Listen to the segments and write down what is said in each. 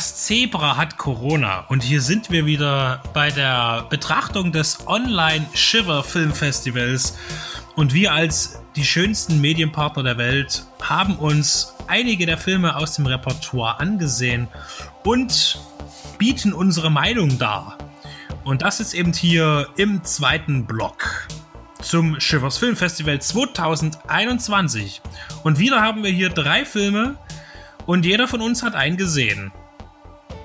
Das Zebra hat Corona und hier sind wir wieder bei der Betrachtung des Online Shiver Filmfestivals und wir als die schönsten Medienpartner der Welt haben uns einige der Filme aus dem Repertoire angesehen und bieten unsere Meinung dar. Und das ist eben hier im zweiten Block zum Shivers Film Festival 2021. Und wieder haben wir hier drei Filme und jeder von uns hat einen gesehen.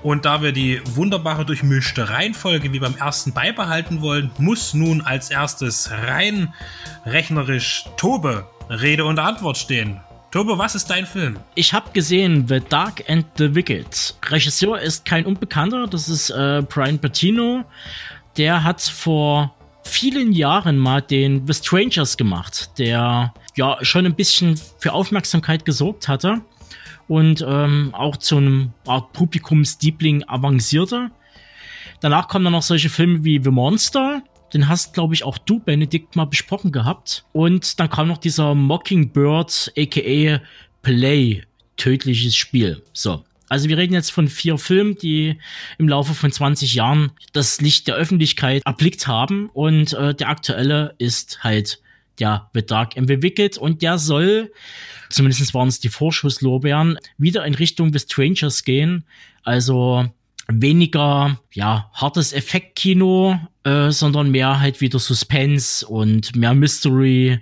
Und da wir die wunderbare durchmischte Reihenfolge wie beim ersten beibehalten wollen, muss nun als erstes rein rechnerisch Tobe Rede und Antwort stehen. Tobe, was ist dein Film? Ich habe gesehen The Dark and the Wicked. Regisseur ist kein Unbekannter, das ist äh, Brian Patino. Der hat vor vielen Jahren mal den The Strangers gemacht, der ja schon ein bisschen für Aufmerksamkeit gesorgt hatte und ähm, auch zu einem Art Publikumsliebling avancierte. Danach kommen dann noch solche Filme wie The Monster. Den hast, glaube ich, auch du, Benedikt, mal besprochen gehabt. Und dann kam noch dieser Mockingbird, aka Play, tödliches Spiel. So. Also wir reden jetzt von vier Filmen, die im Laufe von 20 Jahren das Licht der Öffentlichkeit erblickt haben. Und äh, der aktuelle ist halt der The Dark Wicked. Und der soll zumindest waren es die Vorschusslorbeeren, wieder in Richtung The Strangers gehen. Also weniger ja hartes Effektkino, äh, sondern mehr halt wieder Suspense und mehr Mystery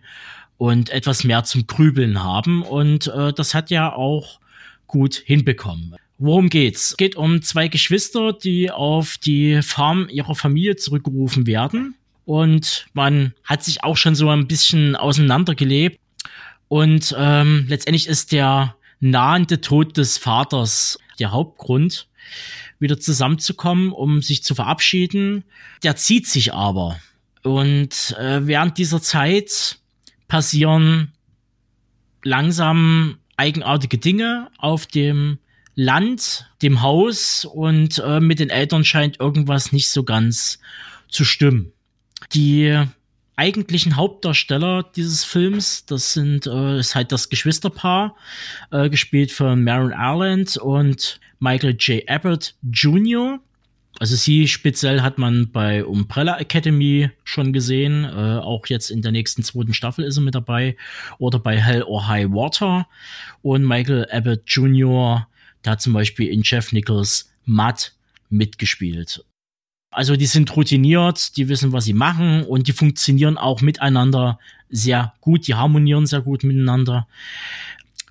und etwas mehr zum Grübeln haben. Und äh, das hat ja auch gut hinbekommen. Worum geht's? Es geht um zwei Geschwister, die auf die Farm ihrer Familie zurückgerufen werden. Und man hat sich auch schon so ein bisschen auseinandergelebt. Und ähm, letztendlich ist der nahende Tod des Vaters der Hauptgrund, wieder zusammenzukommen, um sich zu verabschieden. Der zieht sich aber. Und äh, während dieser Zeit passieren langsam eigenartige Dinge auf dem Land, dem Haus und äh, mit den Eltern scheint irgendwas nicht so ganz zu stimmen. Die eigentlichen Hauptdarsteller dieses Films. Das sind äh, ist halt das Geschwisterpaar, äh, gespielt von Maron Ireland und Michael J. Abbott Jr. Also sie speziell hat man bei Umbrella Academy schon gesehen, äh, auch jetzt in der nächsten zweiten Staffel ist er mit dabei oder bei Hell or High Water und Michael Abbott Jr. der hat zum Beispiel in Jeff Nichols Matt mitgespielt. Also die sind routiniert, die wissen, was sie machen und die funktionieren auch miteinander sehr gut, die harmonieren sehr gut miteinander.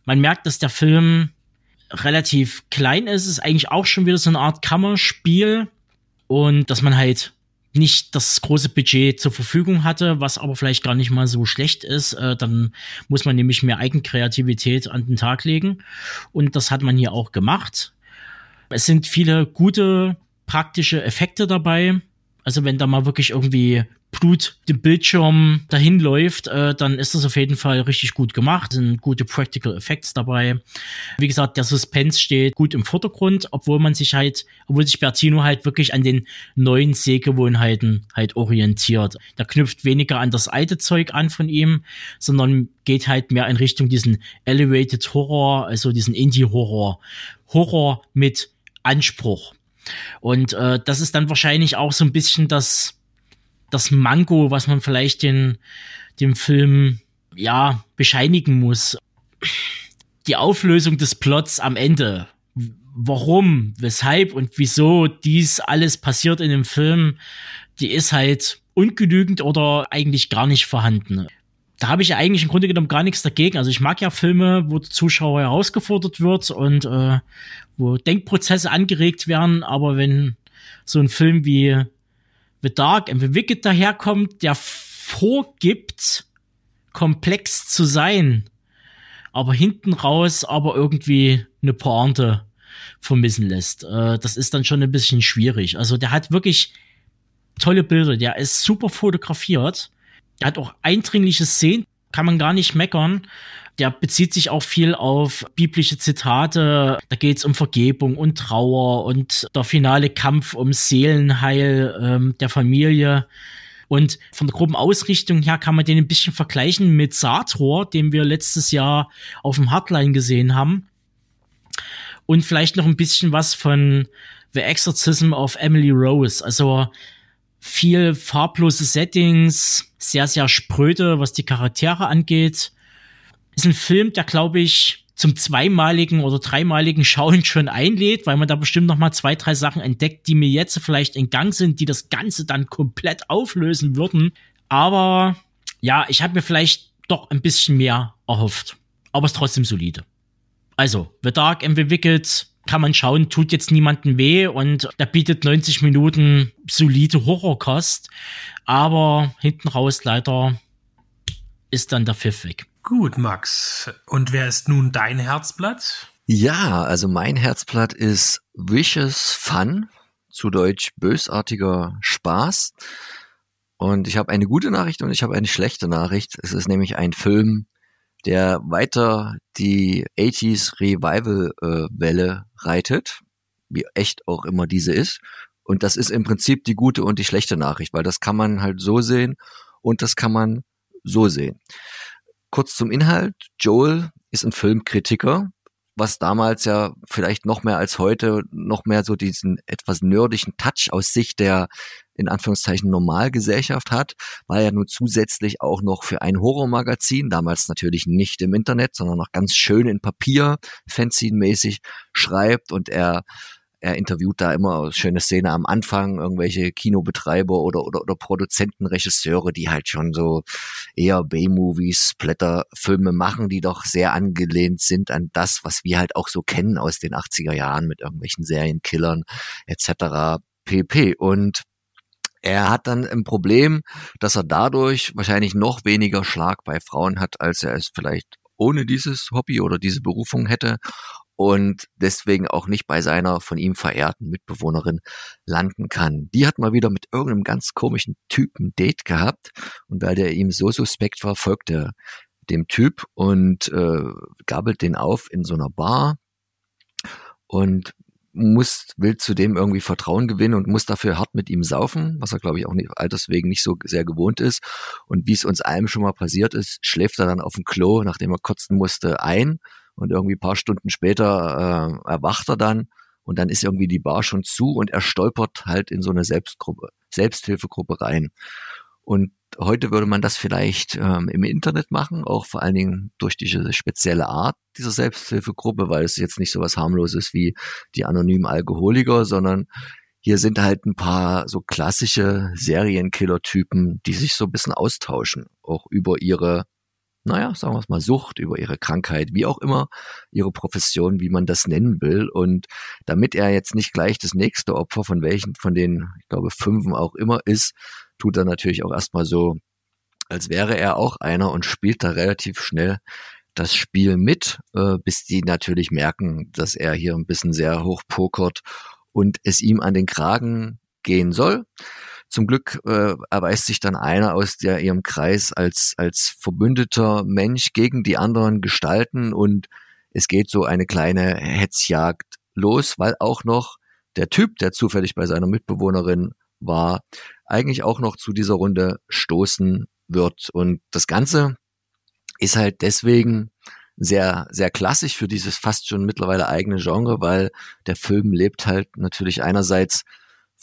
Man merkt, dass der Film relativ klein ist, ist eigentlich auch schon wieder so eine Art Kammerspiel und dass man halt nicht das große Budget zur Verfügung hatte, was aber vielleicht gar nicht mal so schlecht ist. Äh, dann muss man nämlich mehr Eigenkreativität an den Tag legen. Und das hat man hier auch gemacht. Es sind viele gute praktische Effekte dabei. Also wenn da mal wirklich irgendwie Blut dem Bildschirm dahin läuft, äh, dann ist das auf jeden Fall richtig gut gemacht. Sind gute Practical Effects dabei. Wie gesagt, der Suspense steht gut im Vordergrund, obwohl man sich halt, obwohl sich Bertino halt wirklich an den neuen Sehgewohnheiten halt orientiert. Der knüpft weniger an das alte Zeug an von ihm, sondern geht halt mehr in Richtung diesen Elevated Horror, also diesen Indie-Horror. Horror mit Anspruch. Und äh, das ist dann wahrscheinlich auch so ein bisschen das, das Manko, was man vielleicht den, dem Film ja bescheinigen muss. Die Auflösung des Plots am Ende. Warum, weshalb und wieso dies alles passiert in dem Film, die ist halt ungenügend oder eigentlich gar nicht vorhanden da habe ich ja eigentlich im Grunde genommen gar nichts dagegen. Also ich mag ja Filme, wo der Zuschauer herausgefordert wird und äh, wo Denkprozesse angeregt werden, aber wenn so ein Film wie The Dark and The Wicked daherkommt, der vorgibt, komplex zu sein, aber hinten raus aber irgendwie eine Pointe vermissen lässt. Äh, das ist dann schon ein bisschen schwierig. Also der hat wirklich tolle Bilder, der ist super fotografiert der hat auch eindringliche Szenen, kann man gar nicht meckern. Der bezieht sich auch viel auf biblische Zitate. Da geht es um Vergebung und Trauer und der finale Kampf um Seelenheil ähm, der Familie. Und von der groben Ausrichtung her kann man den ein bisschen vergleichen mit Sator, den wir letztes Jahr auf dem Hardline gesehen haben. und vielleicht noch ein bisschen was von The Exorcism of Emily Rose. Also viel farblose Settings, sehr, sehr spröde, was die Charaktere angeht. Ist ein Film, der, glaube ich, zum zweimaligen oder dreimaligen Schauen schon einlädt, weil man da bestimmt noch mal zwei, drei Sachen entdeckt, die mir jetzt vielleicht in Gang sind, die das Ganze dann komplett auflösen würden. Aber ja, ich habe mir vielleicht doch ein bisschen mehr erhofft. Aber es ist trotzdem solide. Also, The Dark and the Wicked kann man schauen, tut jetzt niemandem weh und der bietet 90 Minuten solide Horrorkost. Aber hinten raus leider ist dann der Pfiff weg. Gut, Max. Und wer ist nun dein Herzblatt? Ja, also mein Herzblatt ist Vicious Fun, zu Deutsch bösartiger Spaß. Und ich habe eine gute Nachricht und ich habe eine schlechte Nachricht. Es ist nämlich ein Film, der weiter die 80s Revival-Welle äh, reitet, wie echt auch immer diese ist. Und das ist im Prinzip die gute und die schlechte Nachricht, weil das kann man halt so sehen und das kann man so sehen. Kurz zum Inhalt. Joel ist ein Filmkritiker, was damals ja vielleicht noch mehr als heute noch mehr so diesen etwas nerdischen Touch aus Sicht der in Anführungszeichen Normalgesellschaft hat, weil er nun zusätzlich auch noch für ein Horrormagazin, damals natürlich nicht im Internet, sondern noch ganz schön in Papier, Fanzine-mäßig schreibt und er er interviewt da immer schöne Szene am Anfang, irgendwelche Kinobetreiber oder, oder, oder Produzenten, Regisseure, die halt schon so eher B-Movies, Blätterfilme machen, die doch sehr angelehnt sind an das, was wir halt auch so kennen aus den 80er Jahren mit irgendwelchen Serienkillern etc. pp. Und er hat dann ein Problem, dass er dadurch wahrscheinlich noch weniger Schlag bei Frauen hat, als er es vielleicht ohne dieses Hobby oder diese Berufung hätte und deswegen auch nicht bei seiner von ihm verehrten Mitbewohnerin landen kann. Die hat mal wieder mit irgendeinem ganz komischen Typen Date gehabt und weil der ihm so suspekt war, folgt er dem Typ und äh, gabelt den auf in so einer Bar und muss, will zudem irgendwie Vertrauen gewinnen und muss dafür hart mit ihm saufen, was er, glaube ich, auch nicht, alterswegen nicht so sehr gewohnt ist. Und wie es uns allen schon mal passiert ist, schläft er dann auf dem Klo, nachdem er kotzen musste, ein. Und irgendwie paar Stunden später äh, erwacht er dann und dann ist irgendwie die Bar schon zu und er stolpert halt in so eine Selbstgruppe, Selbsthilfegruppe rein. Und heute würde man das vielleicht ähm, im Internet machen, auch vor allen Dingen durch diese spezielle Art dieser Selbsthilfegruppe, weil es jetzt nicht so was harmloses wie die anonymen Alkoholiker, sondern hier sind halt ein paar so klassische Serienkiller-Typen, die sich so ein bisschen austauschen, auch über ihre, naja, sagen wir es mal, Sucht, über ihre Krankheit, wie auch immer, ihre Profession, wie man das nennen will. Und damit er jetzt nicht gleich das nächste Opfer von welchen, von den, ich glaube, fünfen auch immer ist, tut er natürlich auch erstmal so, als wäre er auch einer und spielt da relativ schnell das Spiel mit, äh, bis die natürlich merken, dass er hier ein bisschen sehr hoch pokert und es ihm an den Kragen gehen soll. Zum Glück äh, erweist sich dann einer aus der ihrem Kreis als als verbündeter Mensch gegen die anderen Gestalten und es geht so eine kleine Hetzjagd los, weil auch noch der Typ, der zufällig bei seiner Mitbewohnerin war, eigentlich auch noch zu dieser Runde stoßen wird. Und das Ganze ist halt deswegen sehr, sehr klassisch für dieses fast schon mittlerweile eigene Genre, weil der Film lebt halt natürlich einerseits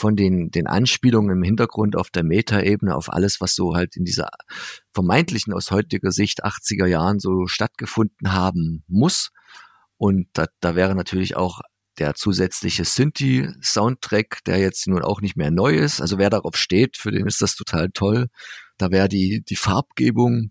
von den, den Anspielungen im Hintergrund auf der Metaebene, auf alles, was so halt in dieser vermeintlichen aus heutiger Sicht 80er Jahren so stattgefunden haben muss. Und da, da wäre natürlich auch der zusätzliche Synthi-Soundtrack, der jetzt nun auch nicht mehr neu ist. Also wer darauf steht, für den ist das total toll. Da wäre die, die Farbgebung,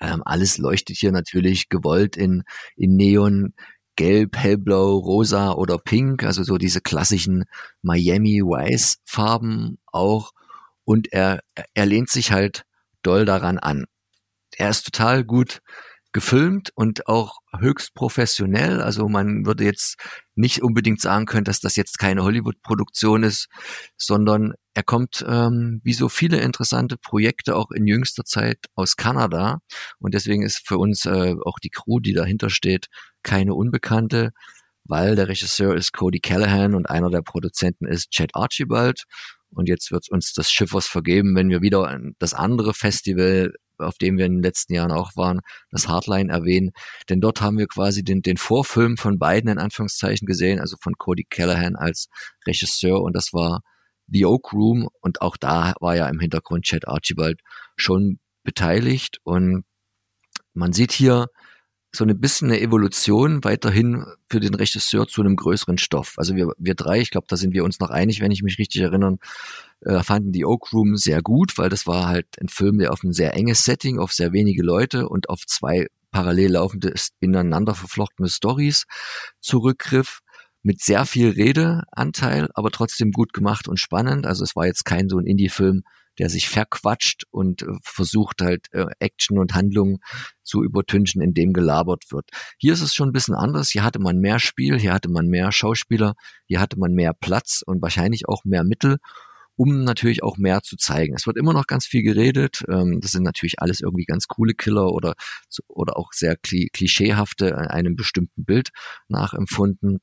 ähm, alles leuchtet hier natürlich gewollt in, in Neon, Gelb, Hellblau, Rosa oder Pink, also so diese klassischen Miami Vice Farben auch. Und er, er lehnt sich halt doll daran an. Er ist total gut gefilmt und auch höchst professionell. Also man würde jetzt nicht unbedingt sagen können, dass das jetzt keine Hollywood-Produktion ist, sondern er kommt ähm, wie so viele interessante Projekte auch in jüngster Zeit aus Kanada. Und deswegen ist für uns äh, auch die Crew, die dahinter steht, keine Unbekannte, weil der Regisseur ist Cody Callahan und einer der Produzenten ist Chad Archibald. Und jetzt wird uns das Schiff was vergeben, wenn wir wieder das andere Festival auf dem wir in den letzten Jahren auch waren, das Hardline erwähnen. Denn dort haben wir quasi den, den Vorfilm von beiden in Anführungszeichen gesehen, also von Cody Callahan als Regisseur und das war The Oak Room und auch da war ja im Hintergrund Chad Archibald schon beteiligt und man sieht hier so ein bisschen eine Evolution weiterhin für den Regisseur zu einem größeren Stoff. Also wir, wir drei, ich glaube, da sind wir uns noch einig, wenn ich mich richtig erinnere, äh, fanden die Oak Room sehr gut, weil das war halt ein Film, der auf ein sehr enges Setting, auf sehr wenige Leute und auf zwei parallel laufende, ineinander verflochtene Stories zurückgriff mit sehr viel Redeanteil, aber trotzdem gut gemacht und spannend. Also es war jetzt kein so ein Indie-Film, der sich verquatscht und äh, versucht halt äh, Action und Handlung zu übertünchen, in dem gelabert wird. Hier ist es schon ein bisschen anders. Hier hatte man mehr Spiel, hier hatte man mehr Schauspieler, hier hatte man mehr Platz und wahrscheinlich auch mehr Mittel, um natürlich auch mehr zu zeigen. Es wird immer noch ganz viel geredet. Ähm, das sind natürlich alles irgendwie ganz coole Killer oder, oder auch sehr klischeehafte einem bestimmten Bild nachempfunden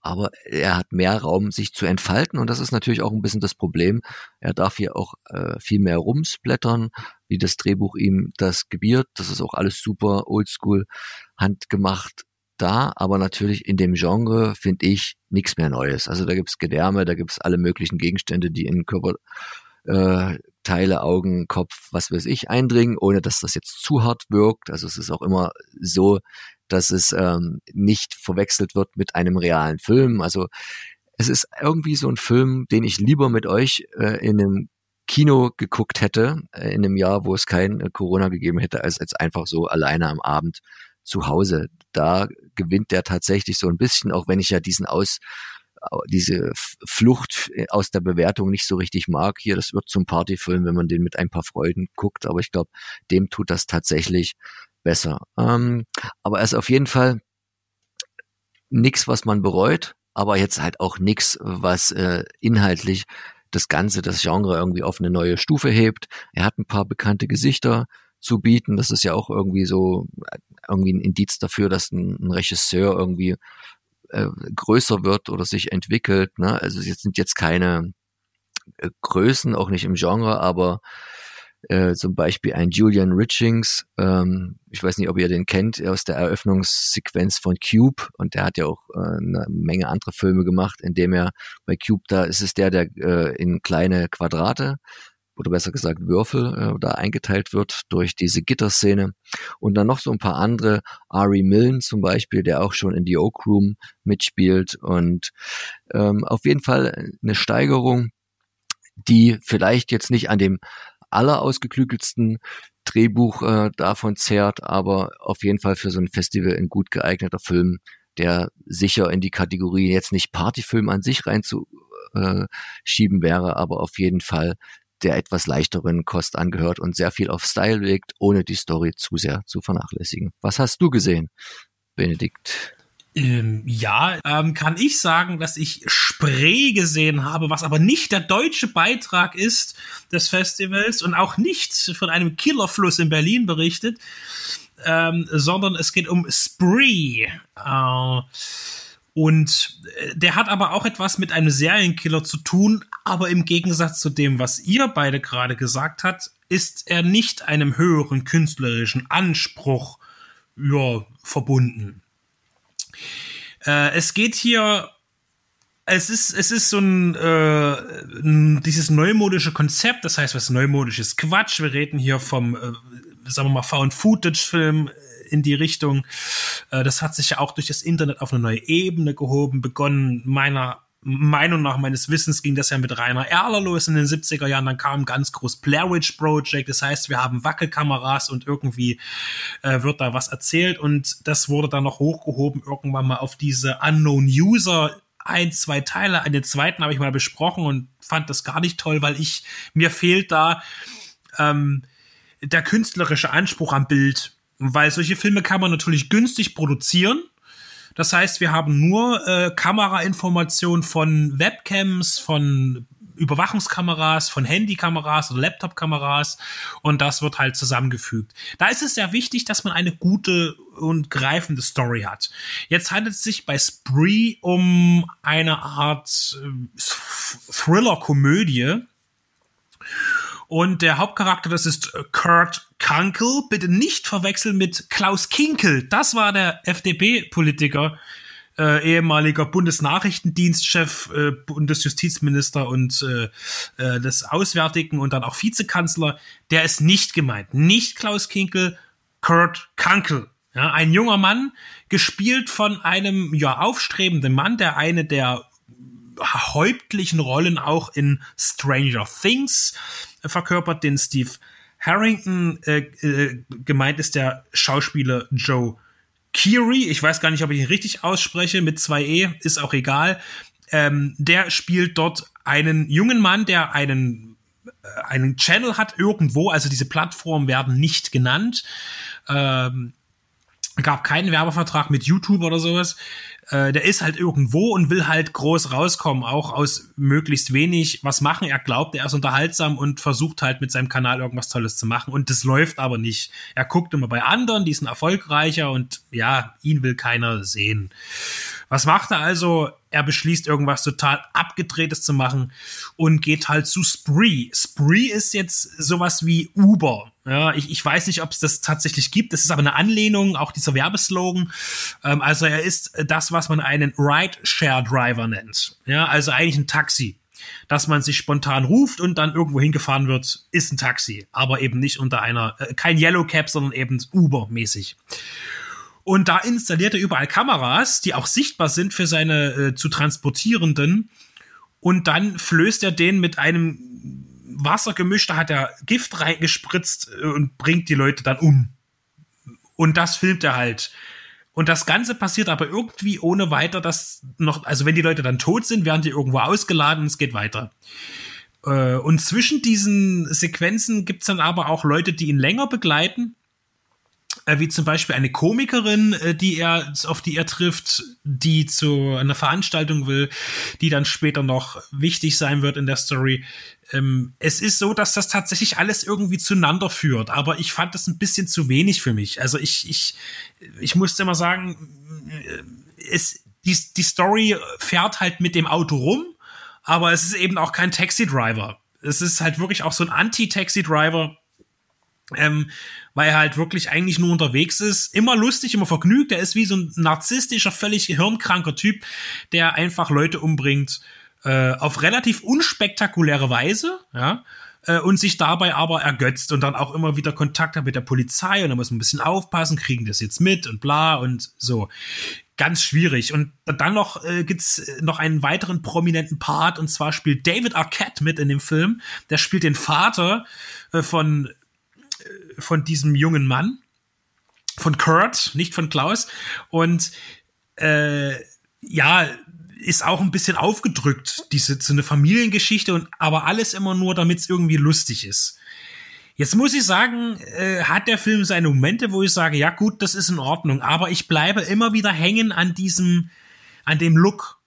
aber er hat mehr Raum, sich zu entfalten und das ist natürlich auch ein bisschen das Problem. Er darf hier auch äh, viel mehr rumsblättern, wie das Drehbuch ihm das gebiert. Das ist auch alles super oldschool, handgemacht da, aber natürlich in dem Genre finde ich nichts mehr Neues. Also da gibt's Gedärme, da gibt's alle möglichen Gegenstände, die in Körper äh, Teile, Augen, Kopf, was weiß ich, eindringen, ohne dass das jetzt zu hart wirkt. Also es ist auch immer so, dass es ähm, nicht verwechselt wird mit einem realen Film. Also es ist irgendwie so ein Film, den ich lieber mit euch äh, in einem Kino geguckt hätte, äh, in einem Jahr, wo es kein äh, Corona gegeben hätte, als, als einfach so alleine am Abend zu Hause. Da gewinnt der tatsächlich so ein bisschen, auch wenn ich ja diesen Aus, diese Flucht äh, aus der Bewertung nicht so richtig mag. Hier, das wird zum Partyfilm, wenn man den mit ein paar Freuden guckt, aber ich glaube, dem tut das tatsächlich besser. Ähm, aber er ist auf jeden Fall nichts, was man bereut, aber jetzt halt auch nichts, was äh, inhaltlich das Ganze, das Genre irgendwie auf eine neue Stufe hebt. Er hat ein paar bekannte Gesichter zu bieten. Das ist ja auch irgendwie so irgendwie ein Indiz dafür, dass ein, ein Regisseur irgendwie äh, größer wird oder sich entwickelt. Ne? Also es sind jetzt keine äh, Größen, auch nicht im Genre, aber äh, zum Beispiel ein Julian Richings, ähm, ich weiß nicht, ob ihr den kennt, aus der Eröffnungssequenz von Cube. Und der hat ja auch äh, eine Menge andere Filme gemacht, indem er bei Cube, da ist es der, der äh, in kleine Quadrate oder besser gesagt Würfel äh, da eingeteilt wird durch diese Gitterszene. Und dann noch so ein paar andere, Ari Millen zum Beispiel, der auch schon in die Oak Room mitspielt. Und ähm, auf jeden Fall eine Steigerung, die vielleicht jetzt nicht an dem allerausgeklügelsten Drehbuch äh, davon zehrt, aber auf jeden Fall für so ein Festival ein gut geeigneter Film, der sicher in die Kategorie jetzt nicht Partyfilm an sich reinzuschieben äh, wäre, aber auf jeden Fall der etwas leichteren Kost angehört und sehr viel auf Style legt, ohne die Story zu sehr zu vernachlässigen. Was hast du gesehen, Benedikt? Ähm, ja, ähm, kann ich sagen, dass ich Spree gesehen habe, was aber nicht der deutsche Beitrag ist des Festivals und auch nicht von einem Killerfluss in Berlin berichtet, ähm, sondern es geht um Spree. Äh, und äh, der hat aber auch etwas mit einem Serienkiller zu tun, aber im Gegensatz zu dem, was ihr beide gerade gesagt habt, ist er nicht einem höheren künstlerischen Anspruch ja, verbunden. Äh, es geht hier es ist, es ist so ein, äh, dieses neumodische Konzept, das heißt, was neumodisch ist Quatsch. Wir reden hier vom, äh, sagen wir mal, Found-Footage-Film in die Richtung. Äh, das hat sich ja auch durch das Internet auf eine neue Ebene gehoben, begonnen meiner Meinung nach meines Wissens ging das ja mit Rainer Erler los in den 70er Jahren. Dann kam ganz groß Blair Witch Project. Das heißt, wir haben Wackelkameras und irgendwie äh, wird da was erzählt. Und das wurde dann noch hochgehoben irgendwann mal auf diese Unknown User ein, zwei Teile. Einen zweiten habe ich mal besprochen und fand das gar nicht toll, weil ich, mir fehlt da ähm, der künstlerische Anspruch am Bild. Weil solche Filme kann man natürlich günstig produzieren das heißt, wir haben nur äh, Kamerainformationen von Webcams, von Überwachungskameras, von Handykameras oder Laptopkameras und das wird halt zusammengefügt. Da ist es sehr wichtig, dass man eine gute und greifende Story hat. Jetzt handelt es sich bei Spree um eine Art äh, Thriller-Komödie Und der Hauptcharakter, das ist Kurt Kunkel. Bitte nicht verwechseln mit Klaus Kinkel. Das war der FDP-Politiker, äh, ehemaliger Bundesnachrichtendienstchef, äh, Bundesjustizminister und äh, äh, des Auswärtigen und dann auch Vizekanzler. Der ist nicht gemeint. Nicht Klaus Kinkel, Kurt Kunkel. Ja, ein junger Mann, gespielt von einem ja aufstrebenden Mann, der eine der häuptlichen Rollen auch in Stranger Things verkörpert, den Steve Harrington. Äh, äh, gemeint ist der Schauspieler Joe Keery. Ich weiß gar nicht, ob ich ihn richtig ausspreche. Mit zwei E ist auch egal. Ähm, der spielt dort einen jungen Mann, der einen äh, einen Channel hat irgendwo, also diese Plattformen werden nicht genannt. Ähm, gab keinen Werbevertrag mit YouTube oder sowas. Äh, der ist halt irgendwo und will halt groß rauskommen, auch aus möglichst wenig was machen. Er glaubt, er ist unterhaltsam und versucht halt mit seinem Kanal irgendwas Tolles zu machen. Und das läuft aber nicht. Er guckt immer bei anderen, die sind erfolgreicher und ja, ihn will keiner sehen. Was macht er also? Er beschließt irgendwas total abgedrehtes zu machen und geht halt zu Spree. Spree ist jetzt sowas wie Uber. Ja, ich, ich weiß nicht, ob es das tatsächlich gibt. Das ist aber eine Anlehnung, auch dieser Werbeslogan. Ähm, also er ist das, was man einen Ride-Share-Driver nennt. Ja, also eigentlich ein Taxi dass man sich spontan ruft und dann irgendwo hingefahren wird, ist ein Taxi, aber eben nicht unter einer, äh, kein Yellow Cap, sondern eben Uber-mäßig. Und da installiert er überall Kameras, die auch sichtbar sind für seine äh, zu transportierenden. Und dann flößt er den mit einem Wassergemisch, da hat er Gift reingespritzt äh, und bringt die Leute dann um. Und das filmt er halt. Und das Ganze passiert aber irgendwie ohne weiter, dass noch, also wenn die Leute dann tot sind, werden die irgendwo ausgeladen und es geht weiter. Äh, und zwischen diesen Sequenzen gibt's dann aber auch Leute, die ihn länger begleiten wie zum Beispiel eine Komikerin, äh, die er, auf die er trifft, die zu einer Veranstaltung will, die dann später noch wichtig sein wird in der Story. Ähm, es ist so, dass das tatsächlich alles irgendwie zueinander führt, aber ich fand das ein bisschen zu wenig für mich. Also ich, ich, ich musste immer sagen, äh, es, die, die Story fährt halt mit dem Auto rum, aber es ist eben auch kein Taxi-Driver. Es ist halt wirklich auch so ein Anti-Taxi-Driver, ähm, weil er halt wirklich eigentlich nur unterwegs ist. Immer lustig, immer vergnügt. Er ist wie so ein narzisstischer, völlig hirnkranker Typ, der einfach Leute umbringt äh, auf relativ unspektakuläre Weise, ja, äh, und sich dabei aber ergötzt und dann auch immer wieder Kontakt hat mit der Polizei und da muss man ein bisschen aufpassen, kriegen das jetzt mit und bla und so. Ganz schwierig. Und dann noch äh, gibt's noch einen weiteren prominenten Part und zwar spielt David Arquette mit in dem Film. Der spielt den Vater äh, von von diesem jungen Mann, von Kurt, nicht von Klaus. Und äh, ja, ist auch ein bisschen aufgedrückt, diese so eine Familiengeschichte und aber alles immer nur, damit es irgendwie lustig ist. Jetzt muss ich sagen, äh, hat der Film seine Momente, wo ich sage, ja gut, das ist in Ordnung, aber ich bleibe immer wieder hängen an diesem, an dem Look.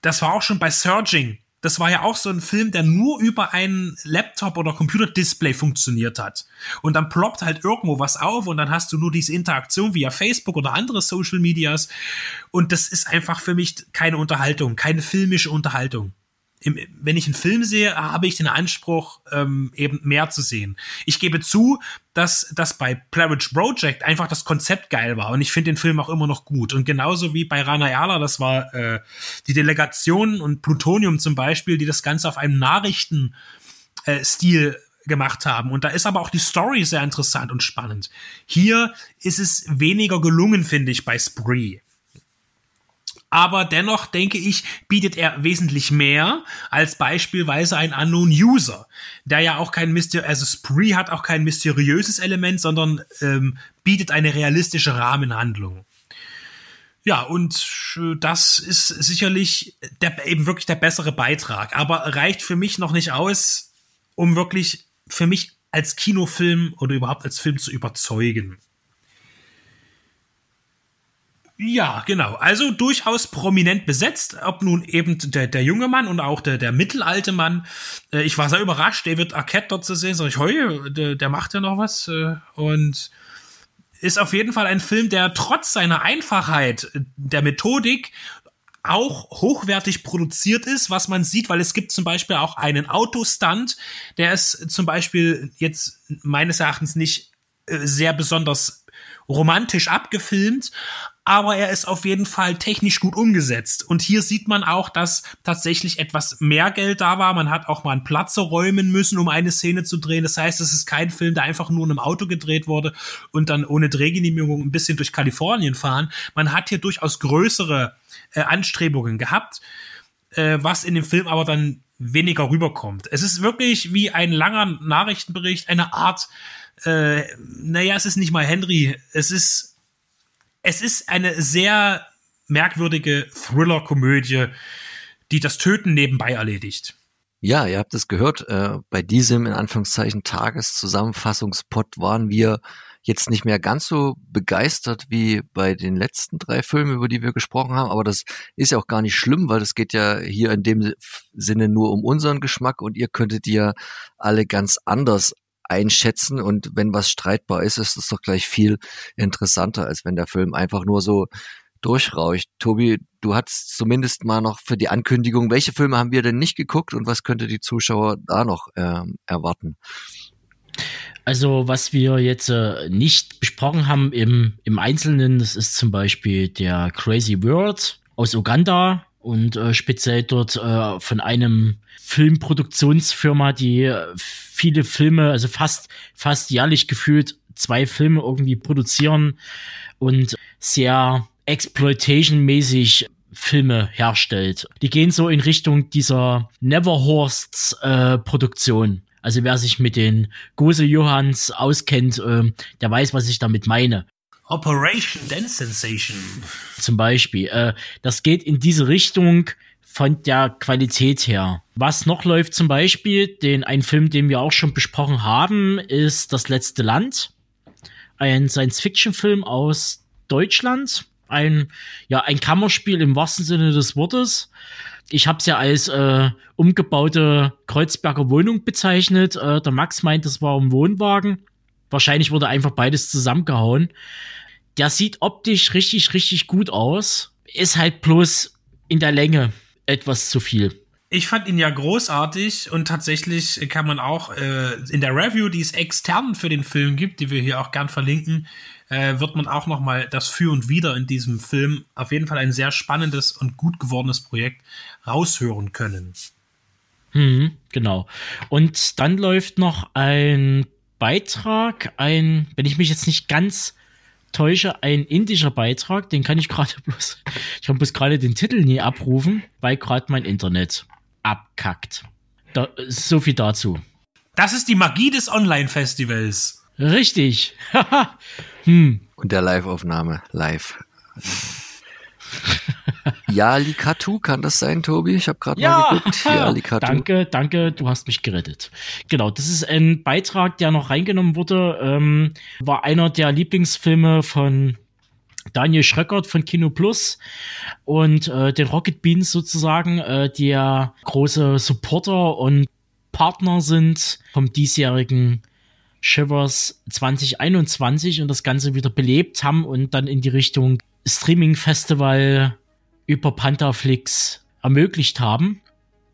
Das war auch schon bei Surging das war ja auch so ein Film, der nur über ein Laptop oder Computerdisplay funktioniert hat. Und dann ploppt halt irgendwo was auf und dann hast du nur diese Interaktion via Facebook oder andere Social Medias. Und das ist einfach für mich keine Unterhaltung, keine filmische Unterhaltung im, wenn ich einen Film sehe, habe ich den Anspruch, ähm, eben mehr zu sehen. Ich gebe zu, dass das bei Plaridge Project einfach das Konzept geil war und ich finde den Film auch immer noch gut. Und genauso wie bei Rana Erla, das war äh, die Delegation und Plutonium zum Beispiel, die das Ganze auf einem Nachrichtenstil äh, gemacht haben. Und da ist aber auch die Story sehr interessant und spannend. Hier ist es weniger gelungen, finde ich, bei Spree aber dennoch denke ich, bietet er wesentlich mehr als beispielsweise ein Unknown User, der ja auch kein Myster also Spree hat auch kein mysteriöses Element, sondern ähm, bietet eine realistische Rahmenhandlung. Ja, und äh, das ist sicherlich der, eben wirklich der bessere Beitrag, aber reicht für mich noch nicht aus, um wirklich für mich als Kinofilm oder überhaupt als Film zu überzeugen. Ja, genau. Also durchaus prominent besetzt, ob nun eben der, der junge Mann und auch der, der mittelalte Mann. Äh, ich war sehr überrascht, David Arquette dort zu sehen. Sag ich, heu, der, der macht ja noch was. Äh, und ist auf jeden Fall ein Film, der trotz seiner Einfachheit der Methodik auch hochwertig produziert ist, was man sieht, weil es gibt zum Beispiel auch einen Autostunt, der ist zum Beispiel jetzt meines Erachtens nicht äh, sehr besonders romantisch abgefilmt, aber er ist auf jeden Fall technisch gut umgesetzt. Und hier sieht man auch, dass tatsächlich etwas mehr Geld da war. Man hat auch mal einen Platz räumen müssen, um eine Szene zu drehen. Das heißt, es ist kein Film, der einfach nur in einem Auto gedreht wurde und dann ohne Drehgenehmigung ein bisschen durch Kalifornien fahren. Man hat hier durchaus größere äh, Anstrebungen gehabt, äh, was in dem Film aber dann weniger rüberkommt. Es ist wirklich wie ein langer Nachrichtenbericht, eine Art, äh, naja, es ist nicht mal Henry, es ist es ist eine sehr merkwürdige Thriller-Komödie, die das Töten nebenbei erledigt. Ja, ihr habt es gehört. Äh, bei diesem in Anführungszeichen Tageszusammenfassungspot waren wir jetzt nicht mehr ganz so begeistert wie bei den letzten drei Filmen, über die wir gesprochen haben. Aber das ist ja auch gar nicht schlimm, weil es geht ja hier in dem Sinne nur um unseren Geschmack und ihr könntet ja alle ganz anders einschätzen und wenn was streitbar ist, ist es doch gleich viel interessanter, als wenn der Film einfach nur so durchrauscht. Tobi, du hattest zumindest mal noch für die Ankündigung, welche Filme haben wir denn nicht geguckt und was könnte die Zuschauer da noch ähm, erwarten? Also was wir jetzt äh, nicht besprochen haben im, im Einzelnen, das ist zum Beispiel der Crazy World aus Uganda und äh, speziell dort äh, von einem Filmproduktionsfirma, die äh, viele Filme, also fast, fast jährlich gefühlt zwei Filme irgendwie produzieren und sehr exploitation-mäßig Filme herstellt. Die gehen so in Richtung dieser Neverhorsts äh, Produktion. Also wer sich mit den Gose Johanns auskennt, äh, der weiß, was ich damit meine. Operation Dance Sensation. Zum Beispiel. Äh, das geht in diese Richtung von der Qualität her. Was noch läuft zum Beispiel, den ein Film, den wir auch schon besprochen haben, ist Das letzte Land. Ein Science-Fiction-Film aus Deutschland. Ein, ja, ein Kammerspiel im wahrsten Sinne des Wortes. Ich habe es ja als äh, umgebaute Kreuzberger Wohnung bezeichnet. Äh, der Max meint, das war ein Wohnwagen. Wahrscheinlich wurde einfach beides zusammengehauen. Der sieht optisch richtig, richtig gut aus. Ist halt bloß in der Länge etwas zu viel. Ich fand ihn ja großartig und tatsächlich kann man auch äh, in der Review, die es extern für den Film gibt, die wir hier auch gern verlinken, äh, wird man auch noch mal das Für und Wider in diesem Film auf jeden Fall ein sehr spannendes und gut gewordenes Projekt raushören können. Hm, genau. Und dann läuft noch ein Beitrag, ein, wenn ich mich jetzt nicht ganz täusche, ein indischer Beitrag, den kann ich gerade bloß, ich kann bloß gerade den Titel nie abrufen, weil gerade mein Internet abkackt. Da, so viel dazu. Das ist die Magie des Online-Festivals. Richtig. hm. Und der Live-Aufnahme. Live. Yalikatu, kann das sein, Tobi? Ich habe gerade ja, mal geguckt. Yalikatu. Danke, danke, du hast mich gerettet. Genau, das ist ein Beitrag, der noch reingenommen wurde. Ähm, war einer der Lieblingsfilme von Daniel Schröckert von Kino Plus und äh, den Rocket Beans sozusagen, äh, der große Supporter und Partner sind vom diesjährigen Shivers 2021 und das Ganze wieder belebt haben und dann in die Richtung Streaming Festival über Pantherflix ermöglicht haben.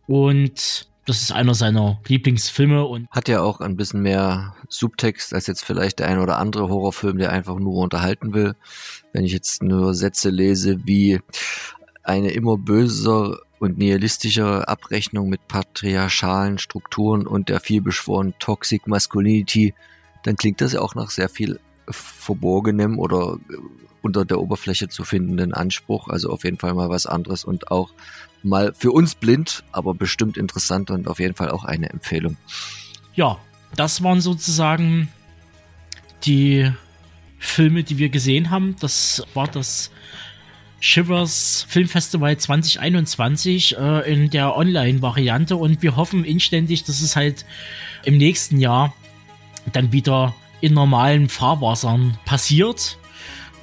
Und das ist einer seiner Lieblingsfilme und hat ja auch ein bisschen mehr Subtext als jetzt vielleicht der ein oder andere Horrorfilm, der einfach nur unterhalten will. Wenn ich jetzt nur Sätze lese wie eine immer böser und nihilistischer Abrechnung mit patriarchalen Strukturen und der vielbeschworenen Toxic Masculinity, dann klingt das ja auch nach sehr viel Verborgenem oder unter der Oberfläche zu findenden Anspruch. Also auf jeden Fall mal was anderes und auch mal für uns blind, aber bestimmt interessant und auf jeden Fall auch eine Empfehlung. Ja, das waren sozusagen die Filme, die wir gesehen haben. Das war das Shivers Filmfestival 2021 äh, in der Online-Variante und wir hoffen inständig, dass es halt im nächsten Jahr dann wieder in normalen Fahrwassern passiert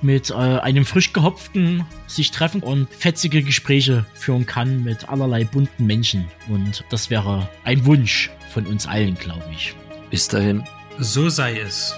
mit äh, einem frisch gehopften sich treffen und fetzige Gespräche führen kann mit allerlei bunten Menschen. Und das wäre ein Wunsch von uns allen, glaube ich. Bis dahin. So sei es.